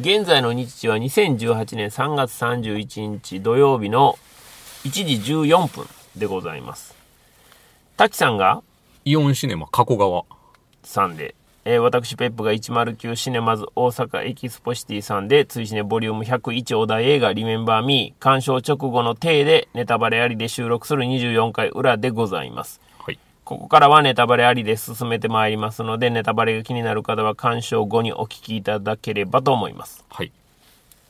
現在の日時は2018年3月31日土曜日の1時14分でございます。滝さんが？イオンシネマ加古川。3で、えー私ペップが109シネマズ大阪エキスポシティさんで、ツイシネボリューム101お題映画リメンバーミー鑑賞直後の体でネタバレありで収録する24回裏でございます。はい。ここからはネタバレありで進めてまいりますので、ネタバレが気になる方は鑑賞後にお聞きいただければと思います。はい。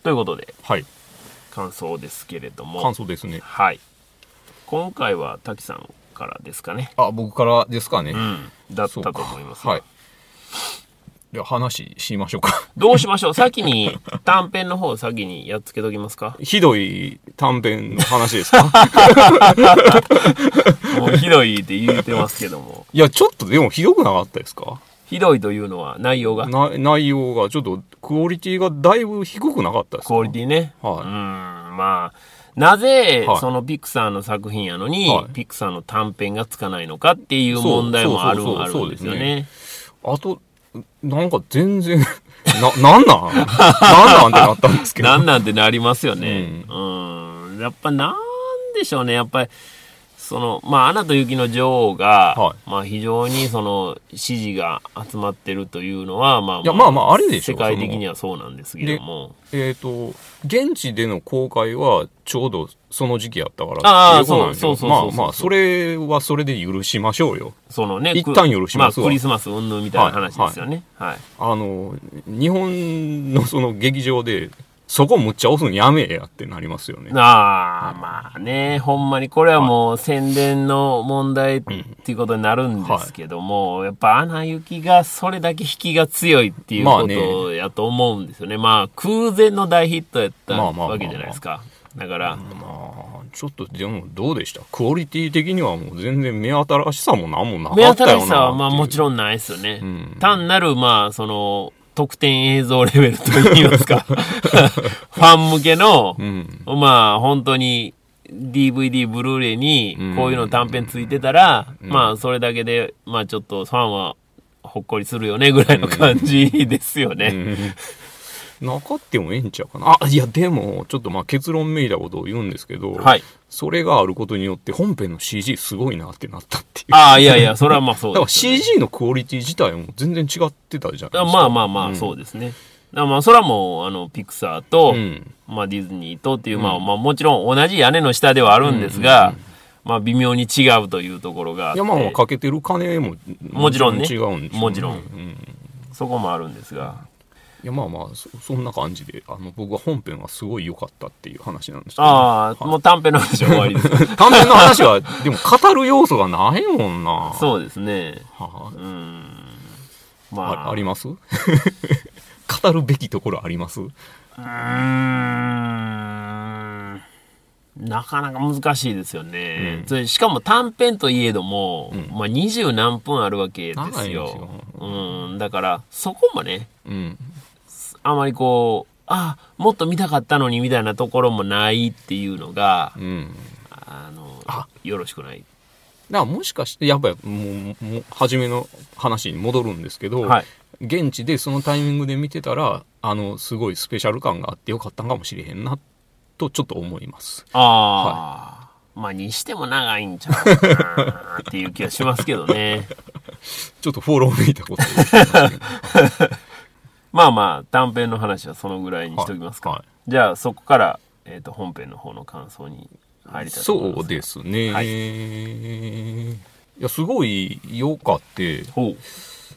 ということで、はい。感想ですけれども。感想ですね。はい。今回は滝さんからですかね。あ、僕からですかね。うん。だったと思いますがはい。じゃあ話しましょうか。どうしましょう？先に、短編の方先にやっつけときますかひどい短編の話ですか？もうひどいって言ってますけども。いや、ちょっとでもひどくなかったですか？ひどいというのは内容が？な内容がちょっとクオリティがだいぶ低くなかったですか？クオリティね。はいうん、まあ、なぜはい、そのピクサーの作品やのに、はいピクサーの短編がつかないのかっていう問題もあるんですよね。あと、なんか全然、な、なんなん？なんなんってなったんですけど。なんなんてなりますよね。うん。やっぱなんでしょうね。やっぱり、その、まあ、アナと雪の女王が、はまあ、非常にその、支持が集まってるというのは、まあ、いやまあまああれでしょ世界的にはそうなんですけども。えっ、と、現地での公開はちょうどその時期やったからああそうそうそうまあまあ、それはそれで許しましょうよ。そのね、く一旦許しますわあ、クリスマス云々みたいな話ですよね。はい。あの、日本のその劇場で、そこむっちゃ押すんやめえやってなりますよね。ああ、まあね、ほんまにこれはもう宣伝の問題っていうことになるんですけども、やっぱアナ雪がそれだけ引きが強いっていうこまあねとやと思うんですよね。まあ空前の大ヒットやったまあまあまあまあわけじゃないですか。だから、まあ、ちょっとでもどうでした？クオリティ的にはもう全然目新しさもなんもなか目ったよな新しさはまあもちん。ろんないですよね。ん単なるまあその特典映像レベルといいますか、ファン向けの、うん。まあ本当に DVD、ブルーレイにこういうの短編ついてたら、まあそれだけで、まあちょっとファンはほっこりするよねぐらいの感じですよね。なかってもええんちゃうかな。あ、いや、でも、ちょっとまあ結論めいたことを言うんですけど、はい。それがあることによって本編の CG すごいなってなったっていう。ああ、いやいや、それはまあそう だから CG のクオリティ自体も全然違ってたじゃないですか。まあまあまあ、そうですね。だからまあ、それはもう、あの、ピクサーと、うん。まあ、ディズニーとっていう、まあ、まあ、もちろん同じ屋根の下ではあるんですが、まあ、微妙に違うというところがいや、まあまあかけてる金ももちろんね。違うんでしょうね。もちろん。うん。そこもあるんですが、いや、まあまあそ、そんな感じで、あの、僕は本編はすごい良かったっていう話なんですけど、ああ、もう短編の話は終わりです。短編の話は、でも語る要素がないもんな。そうですね。はうん。あまあ、ああります？語るべきところあります？うーん。なかなか難しいですよね。うんそれしかも短編といえども、うんまあ二十何分あるわけですようん。だから、そこもね、うん。あまりこう、あ、もっと見たかったのにみたいなところもないっていうのが、うん。あの、あよろしくない。だからもしかして、やっぱりもう、もう、初めの話に戻るんですけど、はい。現地でそのタイミングで見てたら、あの、すごいスペシャル感があってよかったんかもしれへんな、とちょっと思います。ああ、まあにしても長いんちゃうかなっていう気がしますけどね。ちょっとフォローめいたことを言ってまあまあ、短編の話はそのぐらいにしときますか。はいはじゃあ、そこから、えっ、と、本編の方の感想に入りたいと思います。そうですね。はいいや、すごい良かって、ほう。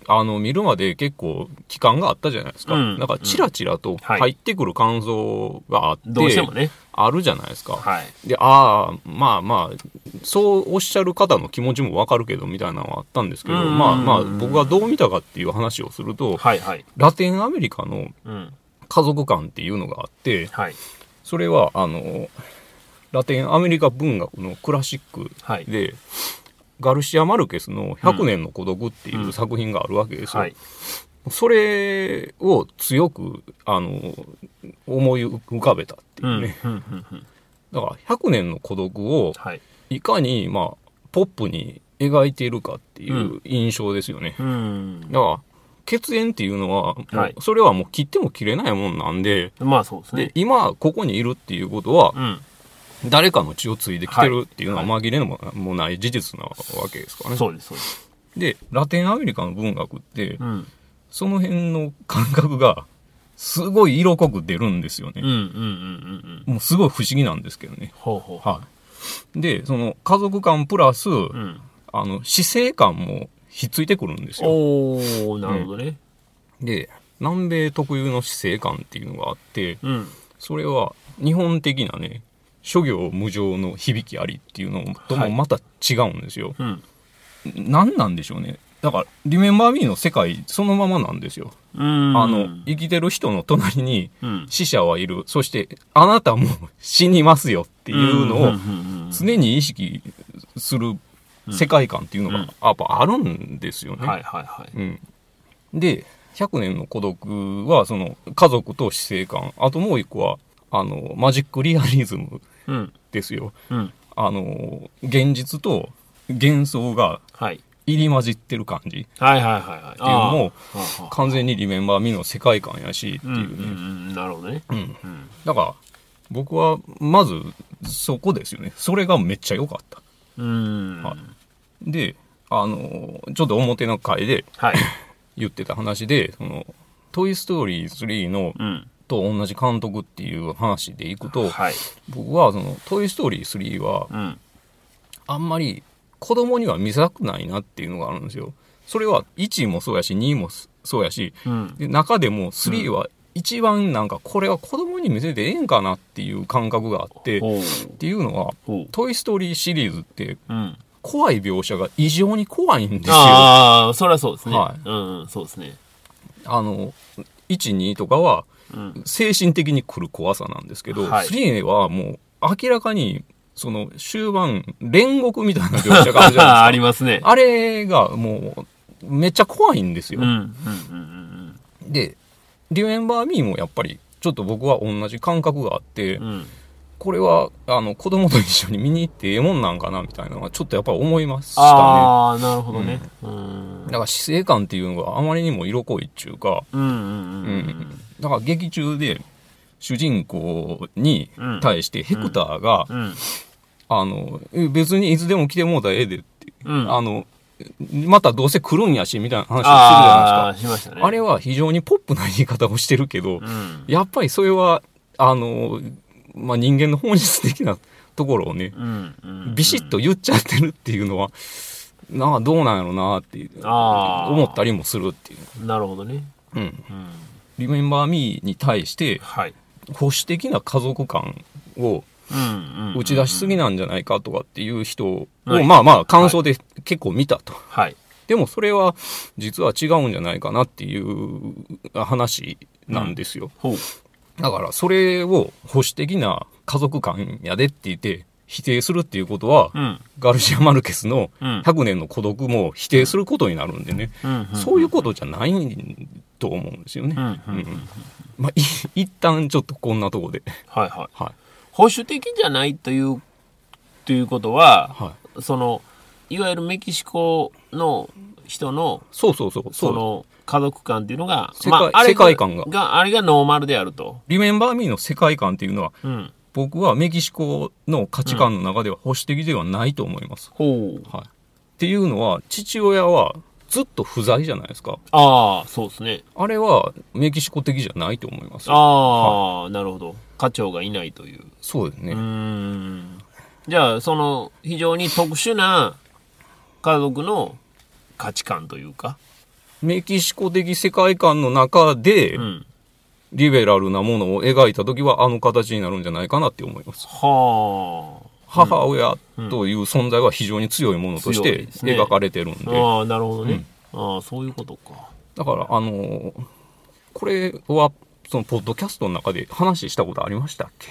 あの、見るまで結構期間があったじゃないですか。うんだから、チラチラとはい入ってくる感想があって、どうしてもね。あるじゃないですか。はい。で、ああ、まあまあ、そうおっしゃる方の気持ちもわかるけど、みたいなのはあったんですけど、うんまあまあ、僕がどう見たかっていう話をすると、はいはい。ラテンアメリカのうん。家族観っていうのがあって、はい。それは、あの、ラテンアメリカ文学のクラシックはい。で、ガルシア・マルケスの100年の孤独っていう作品があるわけですよ。はい。それを強く、あの、思い浮かべたっていうね。だから、100年の孤独をはい。いかに、まあ、ポップに描いているかっていう印象ですよね。うん。だから、血縁っていうのは、もうはいそれはもう切っても切れないもんなんで、まあそうですでね。今ここにいるっていうことは、うん。誰かの血を継いできてるっていうのはは紛れももない事実なわけですからね。そうです、そうです。で、ラテンアメリカの文学って、うん。その辺の感覚が、すごい色濃く出るんですよねうん、うん、うん、うん。うんもうすごい不思議なんですけどね。ほうほう。はい。で、その家族感プラス、うん。あの、死生観もひっついてくるんですよ。おー、なるほどね。で、南米特有の死生観っていうのがあって、うん。それは日本的なね、諸行無常の響きありっていうのとはいもまた違うんですよ。うん。何なんでしょうね。だから、リメンバー・ミーの世界そのままなんですよ。うん。あの、生きてる人の隣にうん。死者はいる。そして、あなたも死にますよっていうのをんんうん常に意識する世界観っていうのうんがやっぱあるんですよね。はいはいはい。うん、で100年の孤独はその家族と死生観あともう一個はあのマジックリアリズムうん。ですようん。あの現実と幻想がはい。入り混じってる感じってはいはいはいはい。っていうのもも完全にリメンバー・ミーの世界観やしってうんうんういうね、ん。なるほどね。うんうん。だから僕はまずそこですよねそれがめっちゃ良かったうん。はいであのちょっと表の回ではい。言ってた話で「そのトイ・ストーリー3」のうん。と同じ監督っていう話でいくと、はい。僕はその「トイ・ストーリー3」はうん。あんまり子供には見せたくないなっていうのがあるんですよ。それは1もそうやし2もそうやしうん。で中でも3は一番なんかこれは子供に見せてええんかなっていう感覚があってっほう。ていうのはほう「トイ・ストーリー」シリーズってうん。怖い描写が異常に怖いんですよ。ああ、それはそうですね。はいうんうん、そうですね。あの12とかはうん。精神的に来る怖さなんですけど、はい3はもう明らかにその終盤煉獄みたいな描写があるじゃないですか ありますね。あれがもうめっちゃ怖いんですよ、うん。うん。うん。で「リメンバー・ミー」もやっぱりちょっと僕は同じ感覚があって、うん。うん。これはあの子供と一緒に見に行ってええもんなんかなみたいなのはちょっとやっぱ思いましたねああ、なるほどね。うん。だから死生観っていうのがあまりにも色濃いっていうか、うんうんううんん、だから劇中で主人公に対してヘクターが、うん。うん。あのえ別にいつでも来てもうたらええでって、うん。あのまたどうせ来るんやしみたいな話をするじゃないですしましたね。かあれは非常にポップな言い方をしてるけど、うん。やっぱりそれはあの、まあ、人間の本質的な ところをね。ビシッと言っちゃってるっていうのは、なあどうなんやろうなって思ったりもするっていう、なるほどね。うん、うん。リメンバー・ミーに対してはい。保守的な家族観を。打ち出しすぎなんじゃないかとかっていう人を、はいまあまあ感想で結構見たと、はい。でもそれは実は違うんじゃないかなっていう話なんですよ、ほう。だからそれを保守的な家族観やでって言って否定するっていうことは、うん。ガルシア・マルケスのうん。100年の孤独も否定することになるんでね、うん。そういうことじゃないと思うんですよね、まあい 一旦ちょっとこんなとこではいはい。はい保守的じゃないという、ということは、はいその、いわゆるメキシコの人の、そうそうそうその、家族観っていうのが、世界あれ世界観がが、あれがノーマルであると。リメンバー・ミーの世界観っていうのはうん。僕はメキシコの価値観の中では保守的ではないと思います。ほう。はい、っていうのは父親はずっと不在じゃないですか。ああ、そうですね。あれはメキシコ的じゃないと思います。ああ、なるほど。課長がいないという。そうですね。ん。じゃあ、その、非常に特殊な家族の価値観というか。メキシコ的世界観の中でうん。リベラルなものを描いた時はあの形になるんじゃないかなって思います。は母親という存在は非常に強いものとして描かれてるんで。あ。ああ、なるほどね。ああ、そういうことか。だから、あのーこれは、その、ポッドキャストの中で話したことありましたっけ？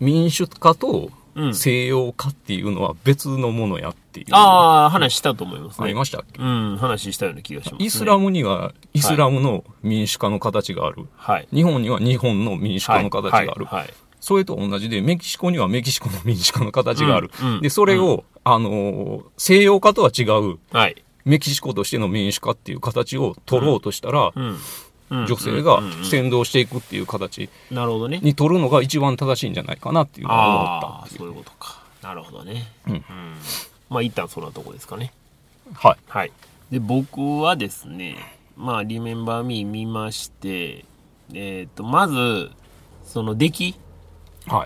民主化とうん。西洋化っていうのは別のものやっていう。ああ、話したと思いますありね。ましたっけ？うん、話したような気がします、ね。イスラムにはイスラムの民主化の形がある。はい。日本には日本の民主化の形がある。はい。はいそれと同じで、メキシコにはメキシコの民主化の形がある。うんうんで、それを、あのー西洋化とは違うはい。メキシコとしての民主化っていう形を取ろうとしたら、うん。うん女性がうんうんうん先導していくっていう形なるほどね。に取るのが一番正しいんじゃないかなっていうのは思ったっていそういうことか。なるほどね。うんまあ、一旦そんなとこですかね。はい。はい。で、僕はですね、まあ、リメンバーミー見まして、えっ、と、まず、その出来はい。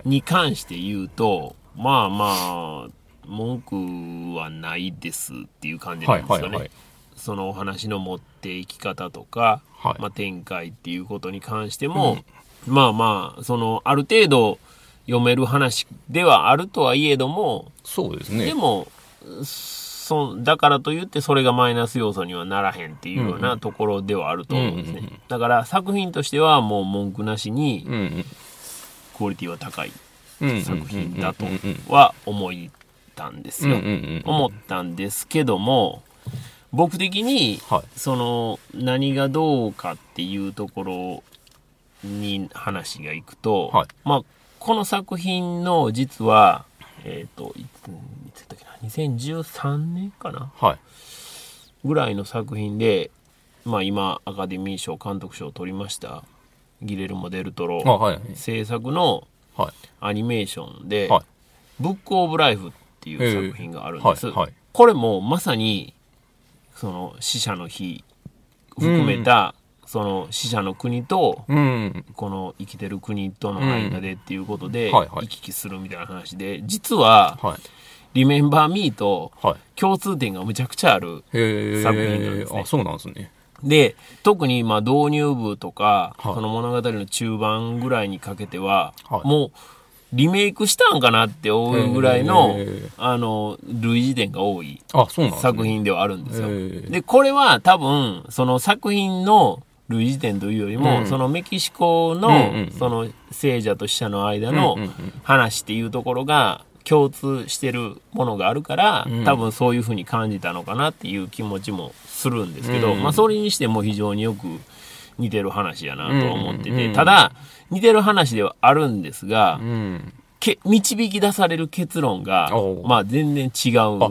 に関して言うと、まあまあ、文句はないですっていう感じなはいんですよね。はいはい。そのお話の持っていき方とか、はいまあ、展開っていうことに関しても、まあまあ、その、ある程度読める話ではあるとはいえども、そうですね。でも、そだからといってそれがマイナス要素にはならへんっていうようなところではあると思うんですね。うんうんうんだから作品としてはもう文句なしにうんうん。クオリティは高い作品だとは思ったんですよ。思ったんですけども、僕的に、はい。その何がどうかっていうところに話がいくと、はい。まあ、この作品の実は、えっ、と、いつ、いつだっけな、2013年かな？はい。ぐらいの作品で、まあ今、アカデミー賞監督賞を取りました、ギレルモ・デルトロあ、はい。制作のはい。アニメーションで、はい。ブック・オブ・ライフっていう作品があるんです。えーはいはいこれもまさに、その死者の日含めた、その死者の国と、うん。この生きてる国との間でっていうことで、行き来するみたいな話で、実は、はい。リメンバー・ミーとはい。共通点がむちゃくちゃある。作品なんですねあ、そうなんですね。で、特にまあ導入部とか、はい。その物語の中盤ぐらいにかけては、はい。もうリメイクしたんかなって思うぐらいのあの、類似点が多い。作品ではあるんですよ。で、これは多分、その作品の類似点というよりも、うん。そのメキシコの、うんうんその聖者と死者の間の話っていうところが共通してるものがあるから、うん。多分そういうふうに感じたのかなっていう気持ちもするんですけど、うんまあそれにしても非常によく似てる話やなとは思ってて、ただ、似てる話ではあるんですが、うん。け導き出される結論がまあ全然違あ、う。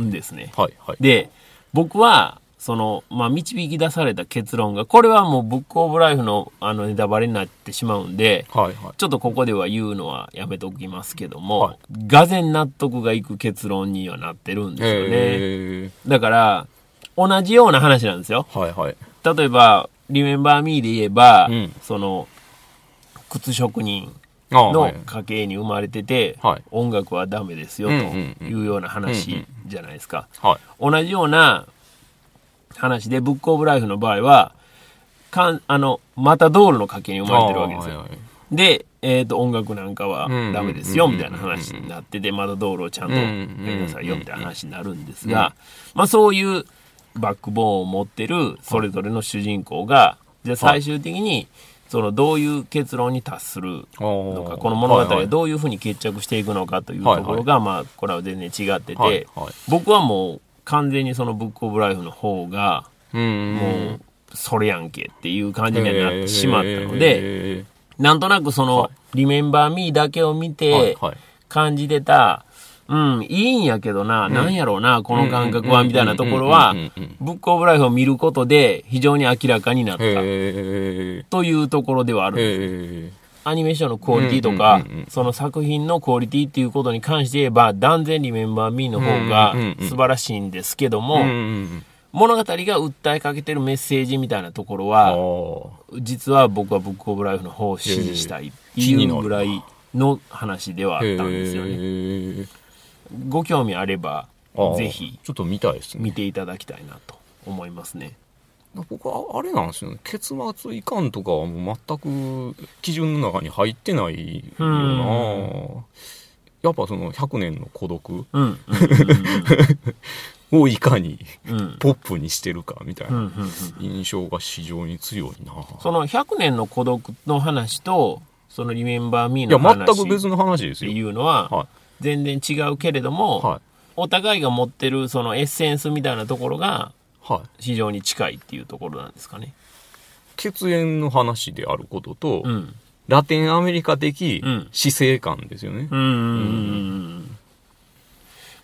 んですね。はい、はい。で、僕は、その、まあ、導き出された結論が、これはもうブックオブライフの、あの、ネタバレになってしまうんで、はい、はい。ちょっとここでは言うのはやめときますけども、はいがぜ納得がいく結論にはなってるんですよね。だから、同じような話なんですよ。はい、はい。例えば、リメンバーミーで言えば、うんその、靴職人のい。家系に生まれてて、はい音楽はダメですよというような話じゃないですか。はい。同じような話で、ブックオブライフの場合は、かん、あの、また道路の家系に生まれてるわけですよ。あはいはいで、えっ、と、音楽なんかはうんダメですよ、うんみたいな話になってて、また道路をちゃんとやうんりなさいよ、みたいな話になるんですが、まあそういうバックボーンを持ってるそれぞれの主人公が、じゃあ最終的に、そのどういう結論に達するのか、この物語がどういうふうに決着していくのかというところが、まあこれは全然違ってはいて、はい。僕はもう完全にそのブックオブライフの方が、うん。もう、それやんけっていう感じにはなってしまったので、なんとなくその、はい。リメンバーミーだけを見はいてはい。感じてた、うん、いいんやけどな、なんやろうな、この感覚は、みたいなところはうんうんうんうん、ブックオブライフを見ることで非常に明らかになった。というところではあるんです。アニメーションのクオリティとかうんうんうんうん、その作品のクオリティっていうことに関して言えば、断然リメンバーミーの方がうんうんうん素晴らしいんですけどうんうも、ん物語が訴えかけてるメッセージみたいなところうん。は、あ実は僕はブックオブライフの方を支持したいっていうぐらいの話ではあったんですよね。え。ご興味あればぜひちょっと見たいですね。見ていただきたいなと思いますね。僕はあれなんですよね。結末いかんとかはもう全く基準の中に入ってないような。やっぱその100年の孤独 をいかにポップにしてるかみたいなうん印象が非常に強いな。その100年の孤独の話とそのリメンバーミーいや、の話全く別の話ですってよ。いうのはは全然違うけれども、い。はい。お互いが持ってるそのエッセンスみたいなところがはい。非常に近いっていうところなんですかね。血縁の話であることと、うん。ラテンアメリカ的うん死生観ですよね。うん。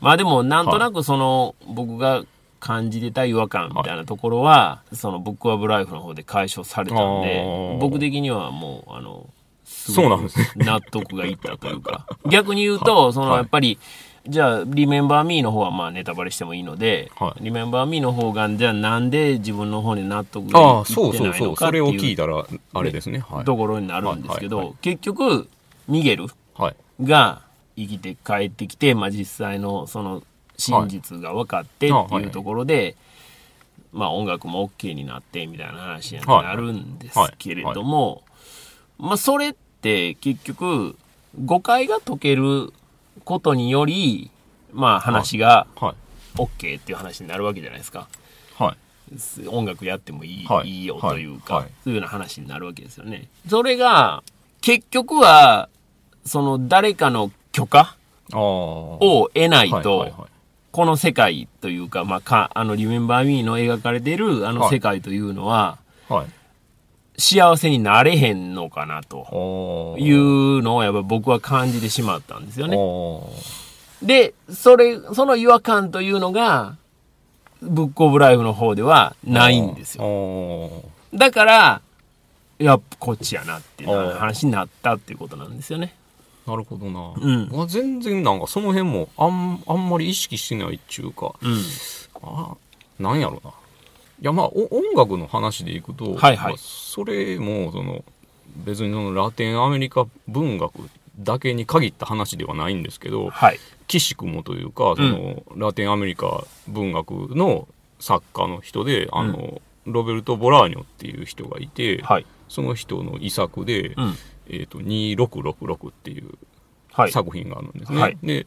まあでも、なんとなくその、僕が感じてた違和感みたいなところは、そのブックアブライフの方で解消されたんあでー、僕的にはもう、あの、すそうなんですね。納得がいったというか、逆に言うと、そのはいやっぱり、じゃあ、リメンバーミーの方はまあネタバレしてもいいので、はいリメンバーミーの方が、じゃあなんで自分の方に納得がいああ、そうそうないそう。それをのかっていう聞いたら、あれですね。はい。ところになるんですけどはいはいはい、結局、ミゲルはい。が生きて帰ってきて、まあ実際のその真実が分かってってはいいうところで、まあ音楽も OK になってみたいな話にはいなるんですけれども、まあそれって結局誤解が解けることにより、まあ話がはい。OK っていう話になるわけじゃないですか。はい。音楽やってもいい,、はいい、いよというか、はいはいそういうような話になるわけですよね。それが、結局は、その誰かの許可。をを得ないと、この世界というか、まあ、か、あの、リメンバーミーの描かれているあのはい世界というのは、はい。幸せになれへんのかなというのをやっぱ僕は感じてしまったんですよね。で、それ、その違和感というのが、ブックオブライフの方ではないんですよ。だから、やっぱこっちやなっていう話になったっていうことなんですよね。なるほどな。うんまあ全然なんかその辺もあんあんまり意識してないっていうか、うん。あなんやろな。いやまあお音楽の話でいくと、はいはいまあそれもその別にそのラテンアメリカ文学だけに限った話ではないんですけど、はい。岸くもというかその、ラテンアメリカ文学の作家の人であの、ロベルト・ボラーニョっていう人がいて、はい。その人の遺作で、うん。えー、と2666っていうはい。作品があるんですね。はいで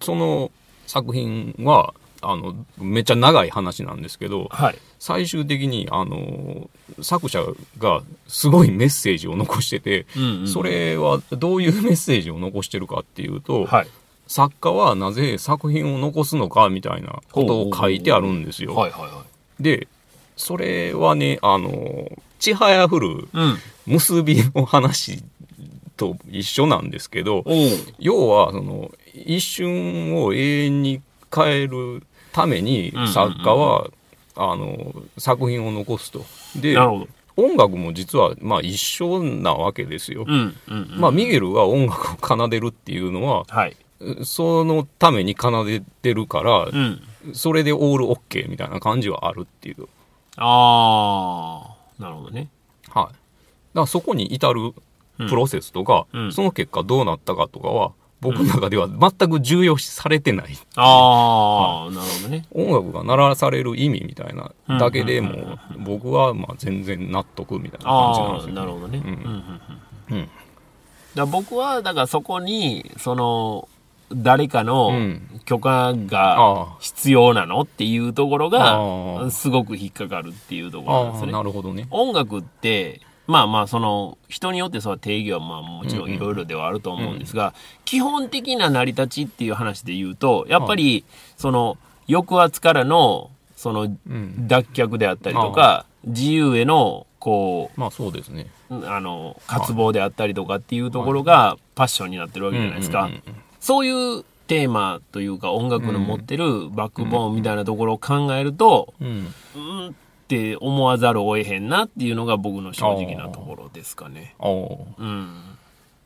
その作品はあのめっちゃ長い話なんですけどはい。最終的にあの作者がすごいメッセージを残してて、うんうんそれはどういうメッセージを残してるかっていうと、はい。作家はなぜ作品を残すのかみたいなことを書いてあるんですよ。はいはいはでそれはねあのちはやふる。結びの話と一緒なんですけど、おお。要はその一瞬を永遠に変えるためにんうんうん作家は、あの作品を残すと。で。音楽も実はまあ一緒なわけですよ。うん。うん。うんまあ、ミゲルが音楽を奏でるっていうのははい。そのために奏でてるから、うん。それでオールオッケーみたいな感じはあるっていう。ああ。なるほどね。はい。だからそこに至るプロセスとか、うんその結果どうなったかとかは僕の中では全く重要視されてない。ああ、なるほどね。音楽が鳴らされる意味みたいなだけでうんも僕はまあ全然納得みたいな感じなんですよ、なるほどね。うん。うんうんうんうん。だ僕は、だからそこに、その、誰かのうん。許可があ必要なのっていうところあが、ー。すごく引っかかるっていうところなんですよね。なるほどね。音楽って、まあまあ、その、人によってその定義はまあもちろんいろいろではあると思うんですが、基本的な成り立ちっていう話で言うと、やっぱり、その、抑圧からの、その、うん。脱却であったりとか、自由への、こまあそうですね。う、あの、渇望であったりとかっていうところがパッションになってるわけじゃないですか。そういうテーマというか音楽の持ってるバックボーンみたいなところを考えると、うん。うんって思わざるを得へんなっていうのが僕の正直なところですかね。うん。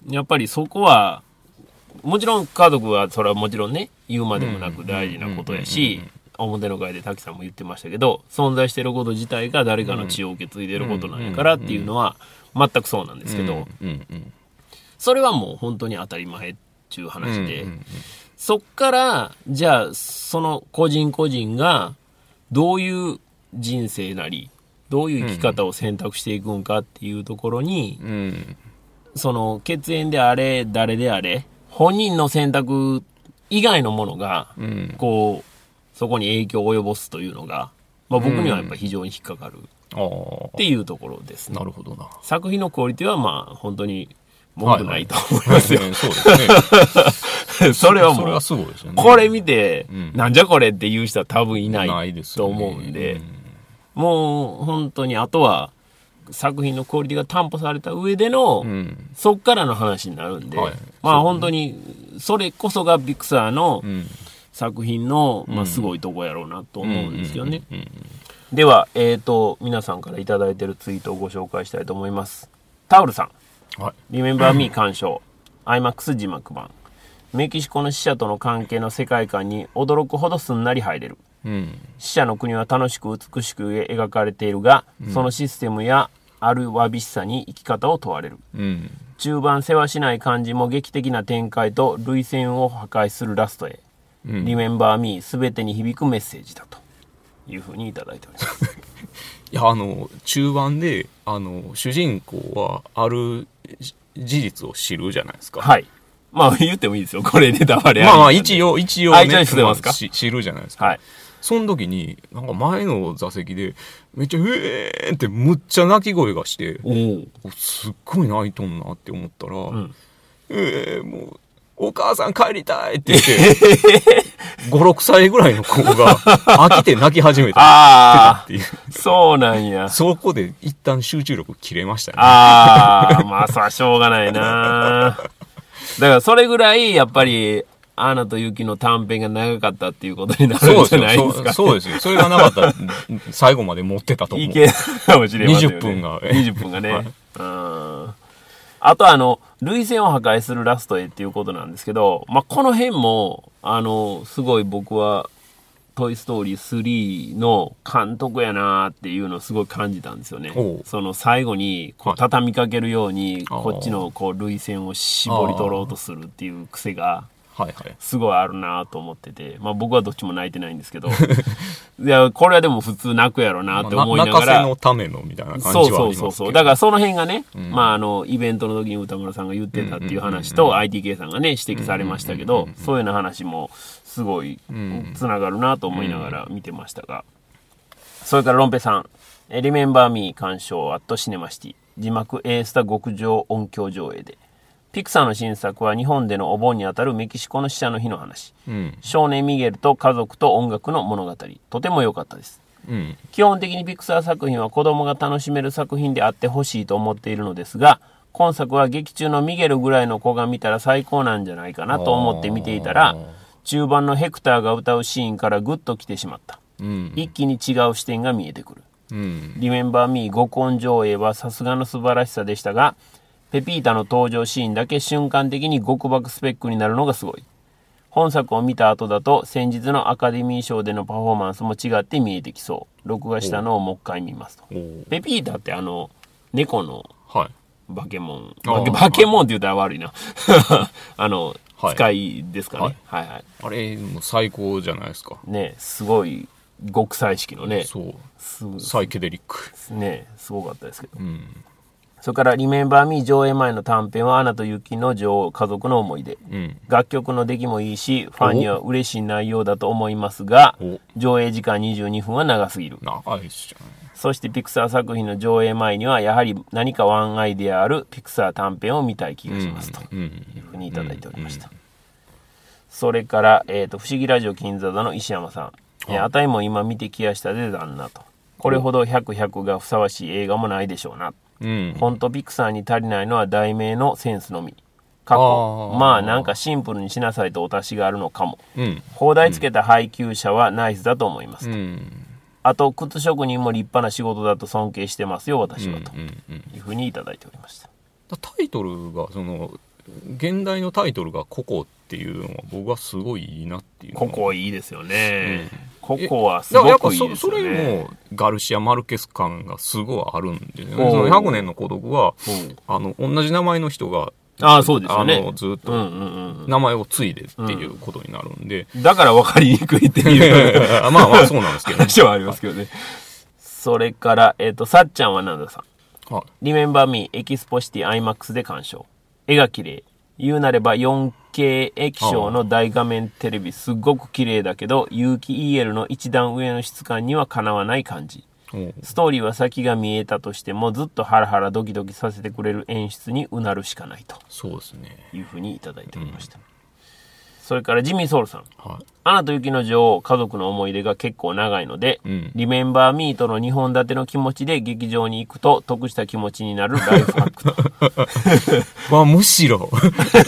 やっぱりそこは、もちろん家族はそれはもちろんね、言うまでもなく大事なことやし、表の会で滝さんも言ってましたけど、存在してること自体が誰かの血を受け継いでることなんやからっていうのは全くそうなんですけど、それはもう本当に当たり前っていう話で、そっから、じゃあ、その個人個人が、どういう人生なり、どういう生き方を選択していくんかっていうところに、うん。その血縁であれ、誰であれ、本人の選択以外のものが、うん。こう、そこに影響を及ぼすというのが、まあ僕にはやっぱ非常に引っかかるあっていうところですあね。なるほどな。作品のクオリティはまあ本当に文句ないと思いますよ。うんそうですね。それはもうそれは、すごいですよね。これ見て、うん。なんじゃこれっていう人は多分いないないですとよね。思うんで、もう本当にあとは作品のクオリティが担保された上での、うんうんそっからの話になるんで、はいまあ本当にそれこそがピクサーのうん作品の、まあ、すごいとこやろうなと思うんですよね。では、えっ、と、皆さんからいただいてるツイートをご紹介したいと思います。タオルさん。はい。リメンバーミー鑑賞。IMAX 字幕版。メキシコの死者との関係の世界観に驚くほどすんなり入れる。うん。死者の国は楽しく美しく描かれているが、そのシステムやあるわびしさに生き方を問われる。うん。中盤世話しない感じも劇的な展開と涙腺を破壊するラストへ。うんリメンバーミーすべてに響くメッセージだというふうにいただいております。いや、あの、中盤で、あの、主人公は、あるじ事実を知るじゃないですか。はい。まあ言ってもいいですよ。これネタバレまあまあ、一応、一応あ一応知ってますか？し知るじゃないですか。はい。その時に、なんか前の座席で、めっちゃ、うえーってむっちゃ泣き声がして、おお。すっごい泣いとんなって思ったら、んえー、もう、お母さん帰りたいって言って、5、6歳ぐらいの子が飽きて泣き始めたあっていう。あ、そうなんや。そこで一旦集中力切れましたね。ああ、まあ、そらしょうがないな。だから、それぐらい、やっぱり、アナと雪の短編が長かったっていうことになるんじゃないですか？うそうですよ。それがなかったら、最後まで持ってたと思う。いけかもしれませんよ、ね。20分が20分がね。はいうん。あとあの、涙腺を破壊するラストへっていうことなんですけど、まあ、この辺も、あの、すごい僕は、トイ・ストーリー3の監督やなーっていうのをすごい感じたんですよね。その最後に、こう、はい畳みかけるように、こっちの、こう、涙腺を絞り取ろうとするっていう癖が、はいはい。すごいあるなと思ってて、まあ僕はどっちも泣いてないんですけど、いや、これはでも普通泣くやろなって思いながら、泣かせのためのみたいな感じはあそうりますけど。そうそうそう。だからその辺がね、ん。まああの、イベントの時に歌村さんが言ってたっていう話と、ITK さんがね、指摘されましたけど、そういうような話もすごいんつながるなと思いながら見てましたが、それからロンペさん、えリメンバーミー鑑賞アットシネマシティ、字幕 A スタ極上音響上映で、ピクサーの新作は日本でのお盆にあたるメキシコの死者の日の話。うん。少年ミゲルと家族と音楽の物語。とても良かったです。うん。基本的にピクサー作品は子供が楽しめる作品であってほしいと思っているのですが、今作は劇中のミゲルぐらいの子が見たら最高なんじゃないかなと思って見ていたら中盤のヘクターが歌うシーンからグッと来てしまった。うん。一気に違う視点が見えてくる。うん。リメンバーミー極音上映はさすがの素晴らしさでしたが、ペピータの登場シーンだけ瞬間的に極爆スペックになるのがすごい。本作を見た後だと先日のアカデミー賞でのパフォーマンスも違って見えてきそう。録画したのをもう一回見ますと。ペピータってあの、猫のはい。バケモン。バケモンって言ったら悪いな。あの、はい使いですかね。はいはい、はい、あれ、もう最高じゃないですか。ね、すごい極彩色のね、そう。すサイケデリック。ね、すごかったですけど。うん。それから、リメンバーミー上映前の短編は、アナと雪の女王、家族の思い出。うん。楽曲の出来もいいし、ファンには嬉しい内容だと思いますがお、上映時間22分は長すぎる。長いっすじゃない。そしてピクサー作品の上映前には、やはり何かワンアイデアあるピクサー短編を見たい気がしますと。うん。いうふうにいただいておりました。それから、えっ、と、不思議ラジオ金座座の石山さん。えーあたいも今見てきやしたで旦那と。これほど100、100がふさわしい映画もないでしょうな。うん。本当ピクサーに足りないのは題名のセンスのみ。過あ去。ーまあなんかシンプルにしなさいとお達しがあるのかも。うん。放題つけた配給者はナイスだと思います。うん。あと、靴職人も立派な仕事だと尊敬してますよ、私は。と。いうふうにいただいておりました。タイトルが、その、現代のタイトルがココっていうのは僕はすごいいいなっていうのはここいいですよね。うんここはすごくいいぱそそですよね。れもガルシア・マルケス感がすごいあるんですよね。その100年の孤独は、うんあの、同じ名前の人が、ああ、そうですね。ずっと名前を継いでっていうことになるんで、うん。だから分かりにくいっていう まあまあそうなんですけど、話はありますけどね。それから、えっ、と、さっちゃんはなんださん。はい。リメンバーミーエキスポシティ IMAX で鑑賞。絵が綺麗。言うなれば 4K 液晶の大画面テレビすっごく綺麗だけど、有機 EL の一段上の質感にはかなわない感じ。ストーリーは先が見えたとしてもずっとハラハラドキドキさせてくれる演出にうなるしかないとそうですね。いうふうにいただいておりました。そそれからジミー・ソウルさん。はい。アナと雪の女王、家族の思い出が結構長いので、うんリメンバー・ミートの2本立ての気持ちで劇場に行くと得した気持ちになるライフハックと。まあ、むしろ、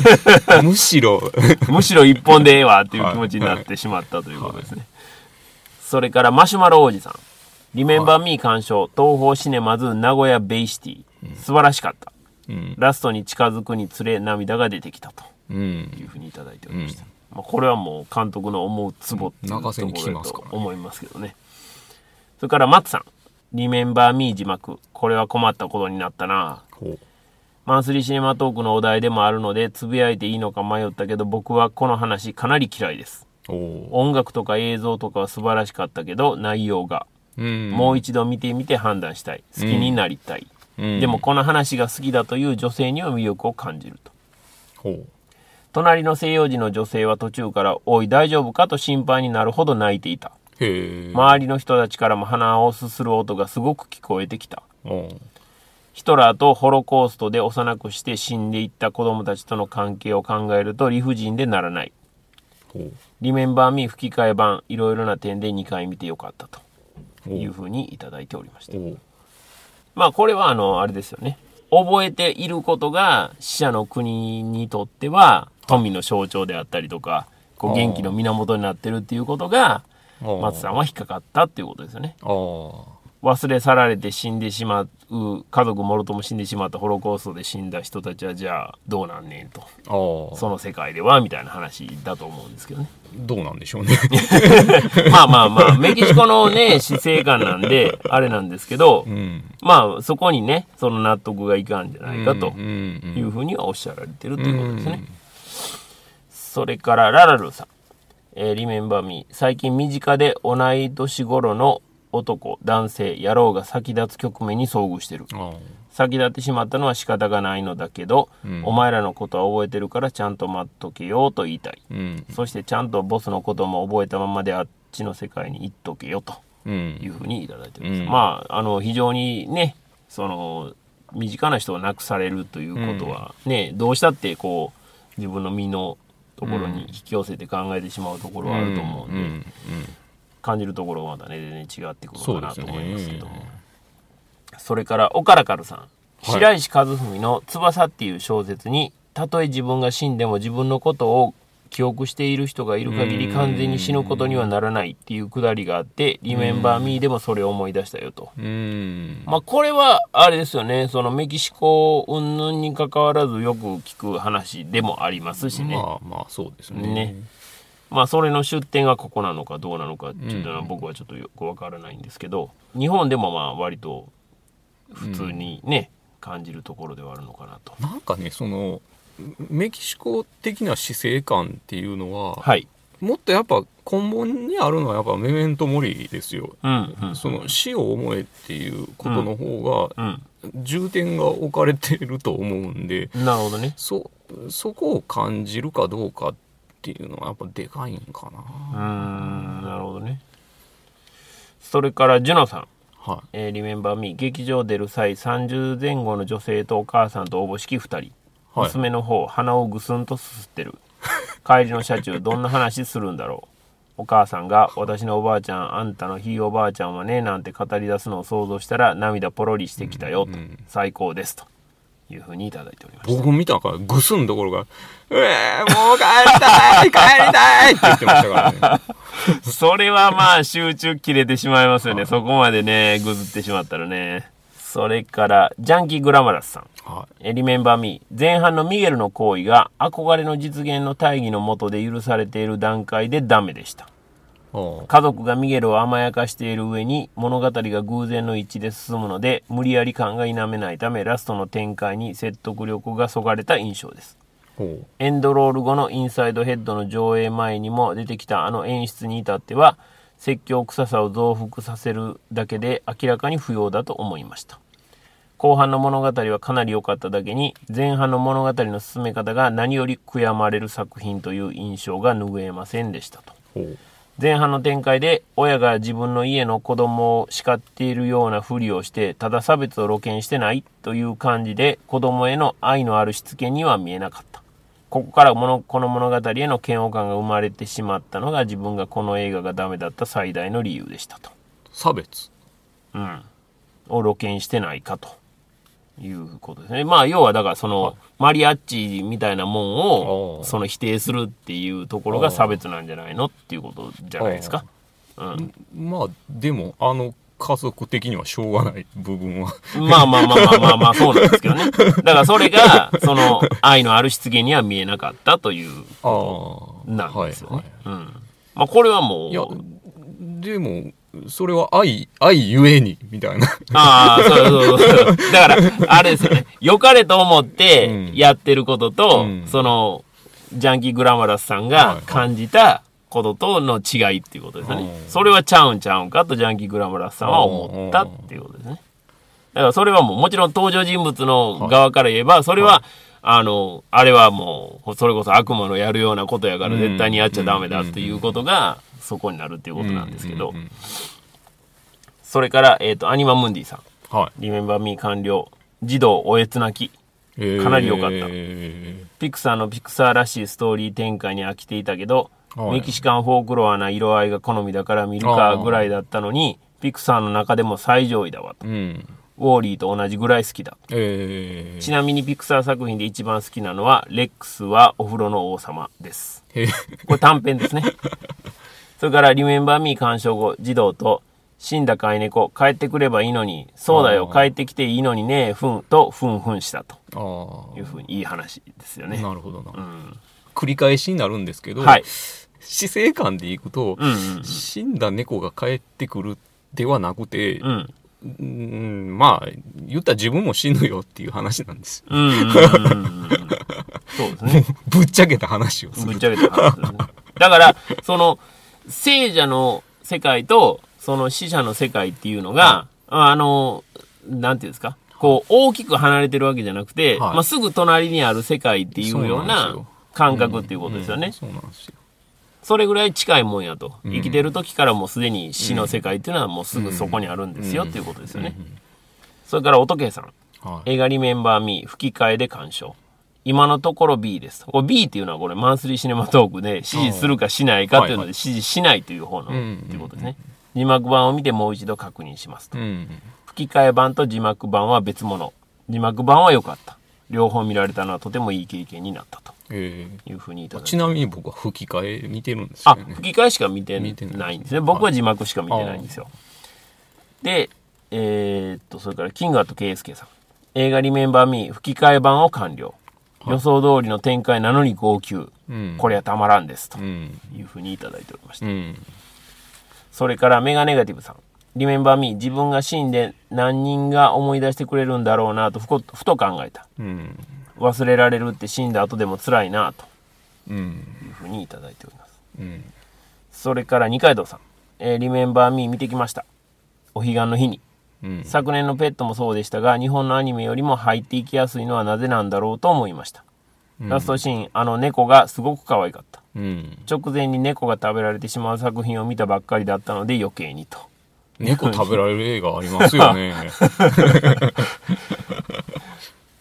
むしろ、むしろ一本でええわっていう気持ちになってしまったということですね。それからマシュマロ王子さん。リメンバー・ミー鑑賞、東宝シネマズ名古屋ベイシティ。素晴らしかった。うん。ラストに近づくにつれ涙が出てきたとうん。いうふうにいただいておりました。まあ、これはもう監督の思うツボっていうところだと思いますけどね。それからマッツさん。リメンバー・ミー字幕。これは困ったことになったな。マンスリーシネマトークのお題でもあるので、つぶやいていいのか迷ったけど、僕はこの話かなり嫌いです。音楽とか映像とかは素晴らしかったけど、内容が。うん。もう一度見てみて判断したい。好きになりたい。うんでも、この話が好きだという女性には魅力を感じると。ほう。隣の西洋人の女性は途中から、おい大丈夫かと心配になるほど泣いていた。周りの人たちからも鼻をすする音がすごく聞こえてきた。ヒトラーとホロコーストで幼くして死んでいった子供たちとの関係を考えると理不尽でならない。リメンバーミー吹き替え版、いろいろな点で2回見てよかったというふうにいただいておりました。まあこれはあの、あれですよね。覚えていることが死者の国にとっては富の象徴であったりとか、こう元気の源になってるっていうことが、松さんは引っかかったっていうことですよね。ああ。忘れ去られて死んでしまう、家族もろとも死んでしまったホロコーストで死んだ人たちはじゃあどうなんねんと。その世界ではみたいな話だと思うんですけどね。どうなんでしょうね。まあまあまあ、メキシコのね、死生観なんで、あれなんですけどう、ん。まあそこにね、その納得がいかんじゃないかとうんうんいうふうにはおっしゃられてるということですね。それから、ララルさん。えーリメンバーミー。最近身近で同い年頃の男、男性、野郎が先立つ局面に遭遇してる。あ先立ってしまったのは仕方がないのだけど、お前らのことは覚えてるからちゃんと待っとけよと言いたい。あ。うん。そしてちゃんとボスのことも覚えたままであっちの世界に行っとけよとうん。いうふうにいただいてます。うんまあ、あの、非常にね、その、身近な人を亡くされるということは、ね、どうしたってこう、自分の身のところに引き寄せて考えてしまうところはあると思うんで、うんうん感じるところがまたね、全然違ってくるのかなと思いますけども。それから、岡ラカルさん。はい白石和文の翼っていう小説に、たとえ自分が死んでも自分のことを記憶している人がいる限り完全に死ぬことにはならないっていうくだりがあって、リメンバーミーでもそれを思い出したよと。うん。まあこれは、あれですよね、そのメキシコ云々に関わらずよく聞く話でもありますしね。まあまあ、そうですね。ねまあそれの出典がここなのかどうなのかっていうのは僕はちょっとよくわからないんですけど、日本でもまあ割と普通にね、感じるところではあるのかなと。なんかね、その、メキシコ的な死生観っていうのは、はい。もっとやっぱ根本にあるのはやっぱメメントモリですよ。うん、うん。その死を思えっていうことの方がうん。重点が置かれてると思うんで、なるほどね。そ、そこを感じるかどうかっていうのはやっぱでかいんかな。ん、なるほどね。それから、ジュノさん。はえーリメンバーミー劇場出る際30前後の女性とお母さんとおぼしき2人、はい。娘の方鼻をぐすんとすすってる。帰りの車中どんな話するんだろう。お母さんが「私のおばあちゃんあんたのひいおばあちゃんはね」なんて語り出すのを想像したら涙ポロリしてきたよと、最高ですというふうにいただいておりまい。した僕見たからぐすんどころが、うえー、もう帰りたい帰りたいって言ってましたからね。それはまあ集中切れてしまいますよね。そこまでねぐずってしまったらね。それからジャンキー・グラマラスさん。はえリメンバーミー。前半のミゲルの行為が憧れの実現の大義のもとで許されている段階でダメでした家族がミゲルを甘やかしている上に物語が偶然の一致で進むので無理やり感が否めないためラストの展開に説得力がそがれた印象です。エンドロール後のインサイドヘッドの上映前にも出てきたあの演出に至っては説教臭さを増幅させるだけで明らかに不要だと思いました後半の物語はかなり良かっただけに前半の物語の進め方が何より悔やまれる作品という印象が拭えませんでしたと。前半の展開で親が自分の家の子供を叱っているようなふりをしてただ差別を露見してないという感じで子供への愛のあるしつけには見えなかったここからこの物語への嫌悪感が生まれてしまったのが自分がこの映画がダメだった最大の理由でしたと。差別？うん。を露見してないかということですね。まあ、要はだからその、マリアッチみたいなもんを、その否定するっていうところが差別なんじゃないのっていうことじゃないですか。うん。まあ、でも、あの、家族的にはしょうがない部分は。まあまあまあまあまあまあ、そうなんですけどね。だからそれが、その、愛のある出現には見えなかったという、ああ。なんですよね。はいはいうん。まあ、これはもう、いや、でも、それは愛、愛ゆえに、みたいな。ああ、そうそうそう。だから、あれですよね。良かれと思ってうんやってることと、うんその、ジャンキー・グラマラスさんはいがはい感じたこととの違いっていうことですよね。うんそれはちゃうんちゃうんかとジャンキー・グラマラスさんは思ったっていうことですね。だからそれはもう、もちろん登場人物の側から言えば、それは、あの、あれはもう、それこそ悪魔のやるようなことやから絶対にやっちゃダメだっていうことが、そこになるっていうことなんですけどそれから、えっ、と、アニマムンディさん。はい。リメンバーミー完了。児童おえつ泣き。えーかなり良かったえピクサーのピクサーらしいストーリー展開に飽きていたけど、はいメキシカンフォークロアな色合いが好みだから見るかぐらいだったのに、ピクサーの中でも最上位だわと。ーうん。ウォーリーと同じぐらい好きだ。えー、ちなみにピクサー作品で一番好きなのは、レックスはお風呂の王様です。へこれ短編ですね。それから、リメンバーミー鑑賞後、児童と、死んだ飼い猫、帰ってくればいいのに、そうだよ、帰ってきていいのにね、ふん、と、ふんふんしたとあいうふうに、いい話ですよあ、ね。なるほどな、うん。繰り返しになるんですけど、はい。死生観でいくと、うんうん死んだ猫が帰ってくるではなくて、うん。うん。うん、まあ、言ったら自分も死ぬよっていう話なんです。うんうんうんうん。そうですね。ぶっちゃけた話をする。ぶっちゃけた話ね。だから、その、聖者の世界と、その死者の世界っていうのが、あの、なんていうんですか、こう、大きく離れてるわけじゃなくて、はいまあ、すぐ隣にある世界っていうような感覚っていうことですよね。うんそうなんですよ。それぐらい近いもんやと。うん生きてる時からもうすでに死の世界っていうのはもうすぐそこにあるんですよっていうことですよね。それから、音圭さん。はい。映画リメンバーミー吹き替えで鑑賞。今のところ B です。これ B っていうのはこれマンスリーシネマトークで指示するかしないかっていうので指示しないという方の、うんっていうことですね。字幕版を見てもう一度確認しますと。うん。吹き替え版と字幕版は別物。字幕版は良かった。両方見られたのはとてもいい経験になったとえいうふうにいたー、だいて。ちなみに僕は吹き替え見てるんですあよ、ね。吹き替えしか見てないんですね。僕は字幕しか見てないんですよ。で、えーっと、それから、キングアット KSK さん。映画リメンバーミー吹き替え版を完了。予想通りの展開なのに号泣。うん。これはたまらんです。とうん。いうふうにいただいておりました。うん。それから、メガネガティブさん。リメンバーミー自分が死んで何人が思い出してくれるんだろうなとふこふと考えた。うん。忘れられるって死んだ後でも辛いなとうん。いうふうにいただいております。うん。それから二階堂さん。えーリメンバーミー見てきました。お彼岸の日に。うん。昨年のペットもそうでしたが、日本のアニメよりも入っていきやすいのはなぜなんだろうと思いました。ラストシーン、あの猫がすごく可愛かった。うん。直前に猫が食べられてしまう作品を見たばっかりだったので余計にと。猫食べられる映画ありますよね。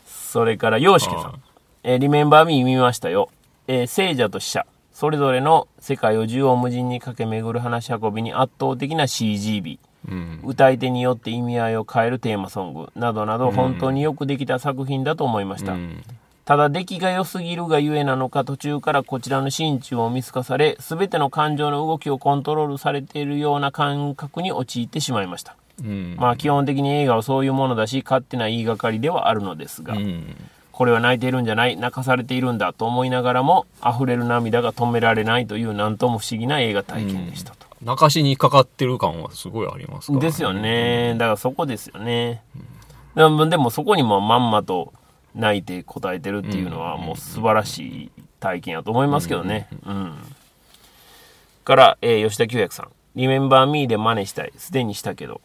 それから、洋介さあん。えーリメンバーミー見ましたよ。えー聖者と死者。それぞれの世界を縦横無尽に駆け巡る話し運びに圧倒的な CGB。うん。歌い手によって意味合いを変えるテーマソングなどなど本当によくできた作品だと思いました、うん。ただ出来が良すぎるがゆえなのか途中からこちらの心中を見透かされ全ての感情の動きをコントロールされているような感覚に陥ってしまいましたうん。まあ基本的に映画はそういうものだし勝手な言いがかりではあるのですが、うん。これは泣いているんじゃない泣かされているんだと思いながらも溢れる涙が止められないという何とも不思議な映画体験でしたと、泣かしにかかってる感はすごいありますから、ですよ。ね。だからそこですよね。でもでもそこにもまんまと泣いて答えてるっていうのはもう素晴らしい体験やと思いますけどね。うん。から、えー吉田久薬さん。リメンバーミーで真似したい。すでにしたけど。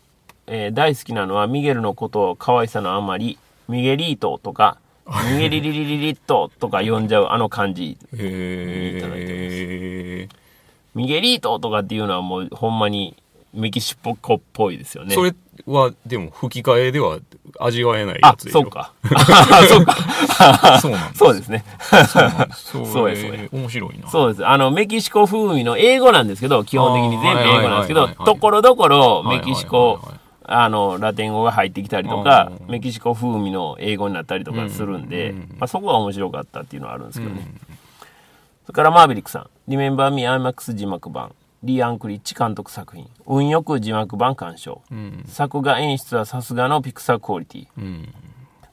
えー大好きなのはミゲルのことを可愛さのあまり、ミゲリートとか、ミゲリリリリリットとか呼んじゃうあの感じ。へえミゲリートとかっていうのはもうほんまにメキシコっぽいですよね。それはでも吹き替えでは味わえないやあつでしょ。そう。かあそうか そうなんです。そうですねそうです。そうそですそうでれ、面白いな。そうです。あの、メキシコ風味の英語なんですけど、基本的に全部英語なんですけど、ところどころメキシコあの、ラテン語が入ってきたりとかう、んメキシコ風味の英語になったりとかするんで、うんまあそこは面白かったっていうのはあるんですけどね。それからマーヴェリックさん、リメンバーミー IMAX 字幕版、リー・アンクリッチ監督作品、運よく字幕版鑑賞。うん。作画演出はさすがのピクサークオリティ。うん。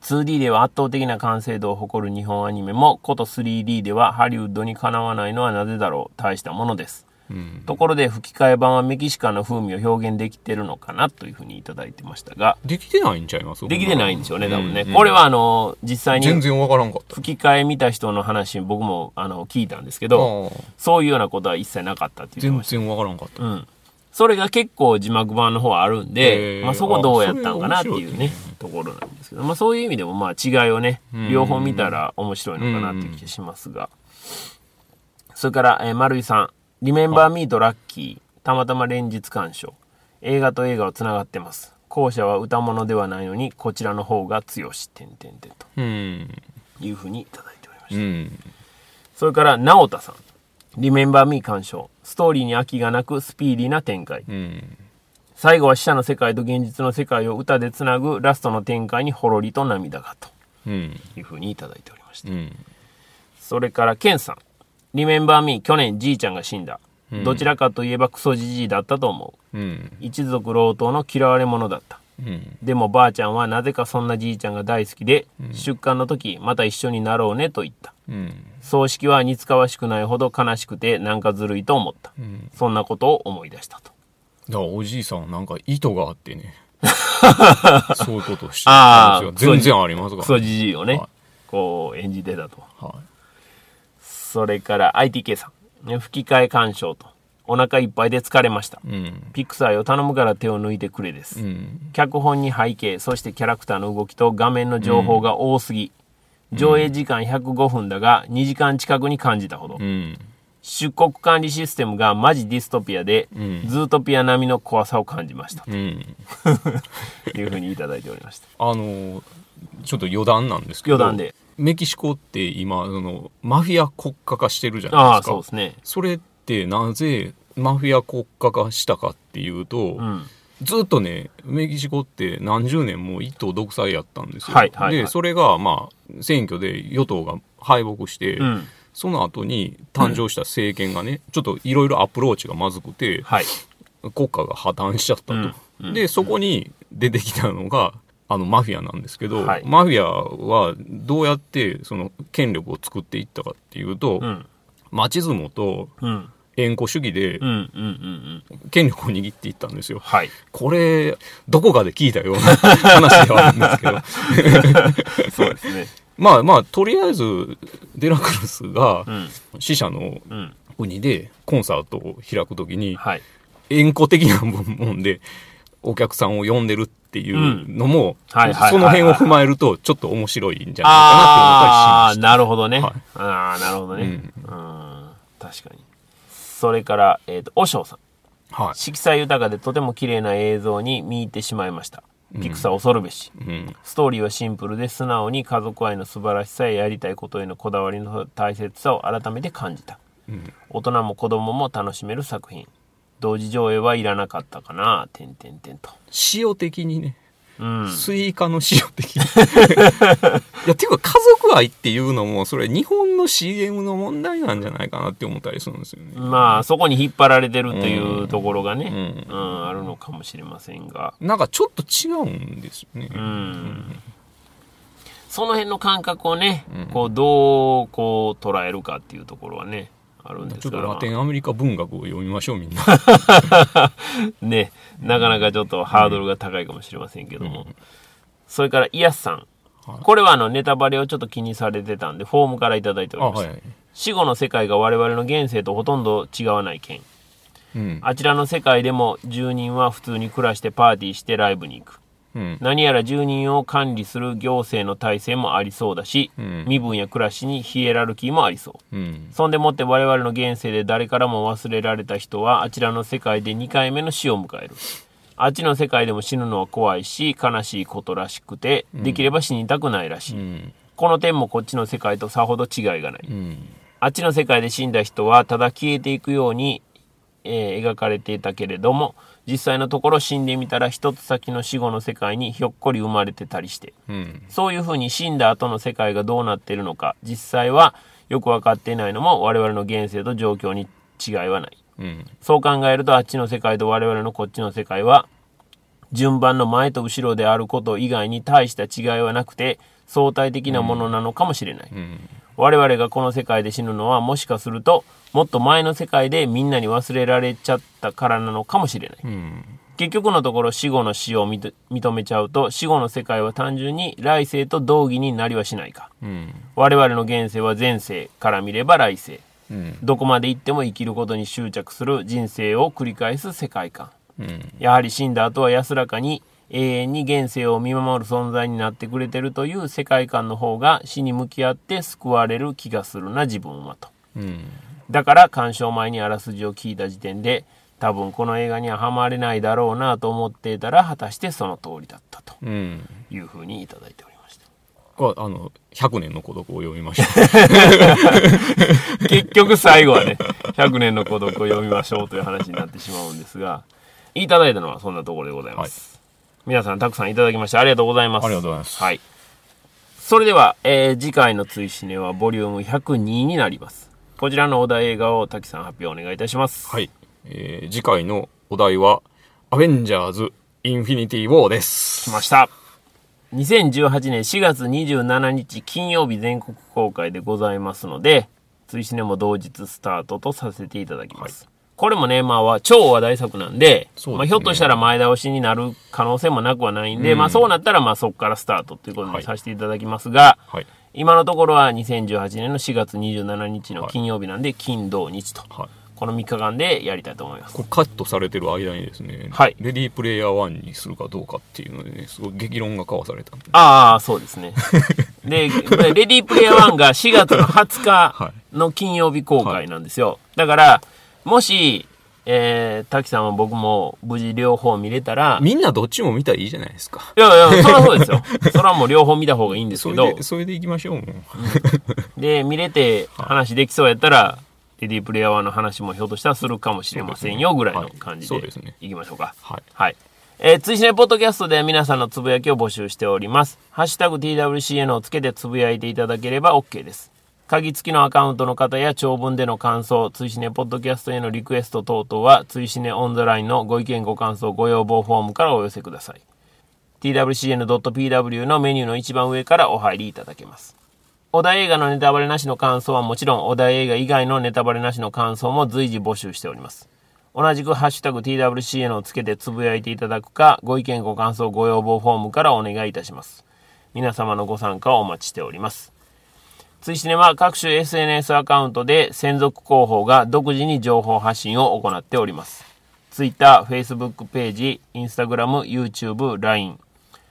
2D では圧倒的な完成度を誇る日本アニメも、こと 3D ではハリウッドにかなわないのはなぜだろう。大したものです。うん。ところで吹き替え版はメキシカンの風味を表現できてるのかなというふうにいただいてましたが、できてないんちゃいます？できてないんでしょうね、多分ね。うんこれはあの、実際に全然わからんかった。吹き替え見た人の話、僕もあの聞いたんですけど、そういうようなことは一切なかったって言って全ました。然わからんかった。うん。それが結構字幕版の方はあるんで、まあそこどうやったのかなっていうねね、ところなんですけど、まあそういう意味でもまあ違いをね、うん両方見たら面白いのかなっていう気がしますが。それから、えー丸井さん、リメンバーミーとラッキー、たまたま連日鑑賞。映画と映画は繋がってます。後者は歌物ではないのに、こちらの方が強し、点々点とうん。いうふうにいただいておりました。うん。それから、直田さん。リメンバーミー鑑賞。ストーリーに飽きがなく、スピーディーな展開。うん。最後は死者の世界と現実の世界を歌でつなぐラストの展開にほろりと涙がとうん。いうふうにいただいておりました。うん。それから、ケンさん。リメンバーミー、去年じいちゃんが死んだ。うんどちらかといえばクソじじいだったと思う。うん。一族老頭の嫌われ者だった。うん。でもばあちゃんはなぜかそんなじいちゃんが大好きで、出棺の時また一緒になろうねと言った。うん。葬式は似つかわしくないほど悲しくてなんかずるいと思った。うん。そんなことを思い出したと。だからおじいさんはなんか意図があってね。そういうことをして。全然ありますから。クソじじいをね、はいこう演じてたと。はそれから ITK さん。ね吹き替え鑑賞と。お腹いっぱいで疲れました。い。うん。ピクサーよ頼むから手を抜いてくれです。うん。脚本に背景、そしてキャラクターの動きと画面の情報が多すぎ。上映時間105分だが2時間近くに感じたほど。うん。出国管理システムがマジディストピアで、うんズートピア並みの怖さを感じました。うん。と いうふうにいただいておりました。あの、ちょっと余談なんですけど。余談で。メキシコって今、その、マフィア国家化してるじゃないああ、ですか。そうですね。それってなぜマフィア国家化したかっていうと、うん。ずっとね、メキシコって何十年も一党独裁やったんですよ。はいはいはいで、それが、まあ、選挙で与党が敗北して、うん。その後に誕生した政権がね、ちょっといろいろアプローチがまずくて、はい。国家が破綻しちゃったと。うんうんで、そこに出てきたのが、あのマフィアなんですけど、はいマフィアはどうやってその権力を作っていったかっていうと、うん。町相撲とうん。縁故主義で。権力を握っていったんですよ。はい。これ、どこかで聞いたような話ではあるんですけど。そうですね。まあまあ、とりあえず、デラクルスがうん。死者のうん。国でコンサートを開くときに、はい。縁故的なもんで、お客さんを呼んでるっていうのも、はいはいはいはいその辺を踏まえると、ちょっと面白いんじゃないかなって思ったりしましなるほどね。はいああ、なるほどね。ううんん。確かに。それから、えっ、と、おしょうさん。た。はい。色彩豊かでとても綺麗な映像に見入ってしまいました。ピクサー恐るべし。うん。ストーリーはシンプルで素直に家族愛の素晴らしさややりたいことへのこだわりの大切さを改めて感じた。うん大人も子供も楽しめる作品。同時上映はいらなかったかな、てんてんてんと。塩的にね、うん。スイカの塩的に。いや、っていうか家族愛っていうのも、それ日本の CM の問題なんじゃないかなって思ったりするんですよね。まあ、そこに引っ張られてるというところがね、ううん、あるのかもしれませんが。なんかちょっと違うんですよね。うん。その辺の感覚をね、うんこう、どう、こう、捉えるかっていうところはね、あるんですから。ちょっとラテンアメリカ文学を読みましょう、みんな。ね、なかなかちょっとハードルが高いかもしれませんけども。それから、イヤスさん。はいこれはあの、ネタバレをちょっと気にされてたんで、フォームからいただいておあ、りました。はい。死後の世界が我々の現世とほとんど違わない件。うん。あちらの世界でも住人は普通に暮らしてパーティーしてライブに行く。うん。何やら住人を管理する行政の体制もありそうだし、うん身分や暮らしにヒエラルキーもありそう。うん。そんでもって我々の現世で誰からも忘れられた人はあちらの世界で2回目の死を迎える。あっちの世界でも死ぬのは怖いし悲しいことらしくてできれば死にたくないらしい、うん。この点もこっちの世界とさほど違いがない、うん。あっちの世界で死んだ人はただ消えていくように、えー描かれていたけれども実際のところ死んでみたら一つ先の死後の世界にひょっこり生まれてたりしてうん。そういうふうに死んだ後の世界がどうなっているのか実際はよく分かっていないのも我々の現世と状況に違いはないうん。そう考えるとあっちの世界と我々のこっちの世界は順番の前と後ろであること以外に大した違いはなくて相対的なものなのかもしれない、うん。我々がこの世界で死ぬのはもしかするともっと前の世界でみんなに忘れられちゃったからなのかもしれないうん。結局のところ死後の死を認認めちゃうと死後の世界は単純に来世と同義になりはしないかうん。我々の現世は前世から見れば来世うん。どこまで行っても生きることに執着する人生を繰り返す世界観うん。やはり死んだ後は安らかに永遠に現世を見守る存在になってくれてるという世界観の方が死に向き合って救われる気がするな自分はとうん。だから鑑賞前にあらすじを聞いた時点で多分この映画にはハマれないだろうなと思っていたら果たしてその通りだったとうん。いうふうにいただいておりましたこれあの、100年の孤独を読みました。結局最後はね100年の孤独を読みましょうという話になってしまうんですがいただいたのはそんなところでございます、皆さんたくさんいただきましてありがとうございます。ありがとうございます。はい。それでは、えー次回の追試ねはボリューム102になります。こちらのお題映画を滝さん発表お願いいたします。はい。えー次回のお題は、アベンジャーズ・インフィニティ・ウォーです。来ました。2018年4月27日金曜日全国公開でございますので追試ねも同日スタートとさせていただきます、これもね、まあは超話題作なんで、ですねまあ、ひょっとしたら前倒しになる可能性もなくはないんで、うんまあそうなったらまあそこからスタートということはいにさせていただきますが、はい。今のところは2018年の4月27日の金曜日なんで、金土日と、はい。この3日間でやりたいと思います。これカットされてる間にですね、はいレディープレイヤー1にするかどうかっていうのでね、すごい激論が交わされた。ああ、そうですね。で、レディープレイヤー1が4月の20日の金曜日公開なんですよ。だから、もし、えー、滝さんは僕も無事両方見れたら、いみんなどっちも見たらいいじゃないですか。やいや、そりゃそうですよ。それはもう両方見た方がいいんですけどそれで、、それでいきましょう、もう。で、見れて話できそうやったら、レディープレイヤー1の話もひょっとしたらするかもしれませんよ、ぐらいの感じではいそうですねいきましょうか。はい。はい。えー、追試ねポッドキャストでは皆さんのつぶやきを募集しております。ハッシュタグ TWCN をつけてつぶやいていただければ OK です。鍵付きのアカウントの方や長文での感想、追試ねポッドキャストへのリクエスト等々は、追試ねオンザラインのご意見ご感想ご要望フォームからお寄せください。twcn.pw のメニューの一番上からお入りいただけます。お題映画のネタバレなしの感想はもちろん、お題映画以外のネタバレなしの感想も随時募集しております。同じくハッシュタグ TWCN をつけてつぶやいていただくか、ご意見ご感想ご要望フォームからお願いいたします。皆様のご参加をお待ちしております。追試ねは各種 SNS アカウントで専属広報が独自に情報発信を行っております。Twitter、Facebook ページ、Instagram、YouTube、LINE。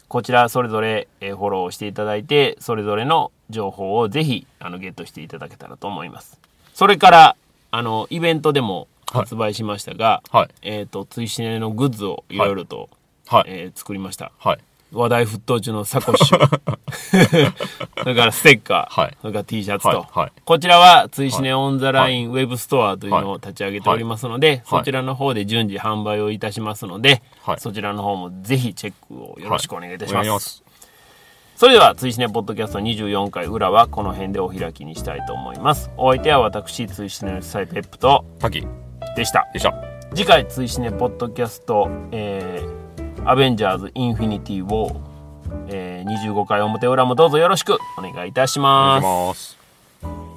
こちらそれぞれえーフォローしていただいて、それぞれの情報をぜひあのゲットしていただけたらと思います。それから、あの、イベントでも発売しましたが、はい。えっ、と、ツイシネのグッズをいろいろと、はい。えー作りました。はい。話題沸騰中のサコッシュ。それからステッカー。はいそれから T シャツと。はいはいこちらは、ツイシネオンザラインウェブストアというのを立ち上げておりますので、そちらの方で順次販売をいたしますので、はいそちらの方もぜひチェックをよろしくお願いいたします。それでは、ツイシネポッドキャスト24回裏はこの辺でお開きにしたいと思います。お相手は私、ツイシネの主宰ペップと滝でした。でした。次回追試ねポッドキャスト、えー、アベンジャーズインフィニティウォー、えー、25回表裏もどうぞよろしくお願いいたしお願いし。ます。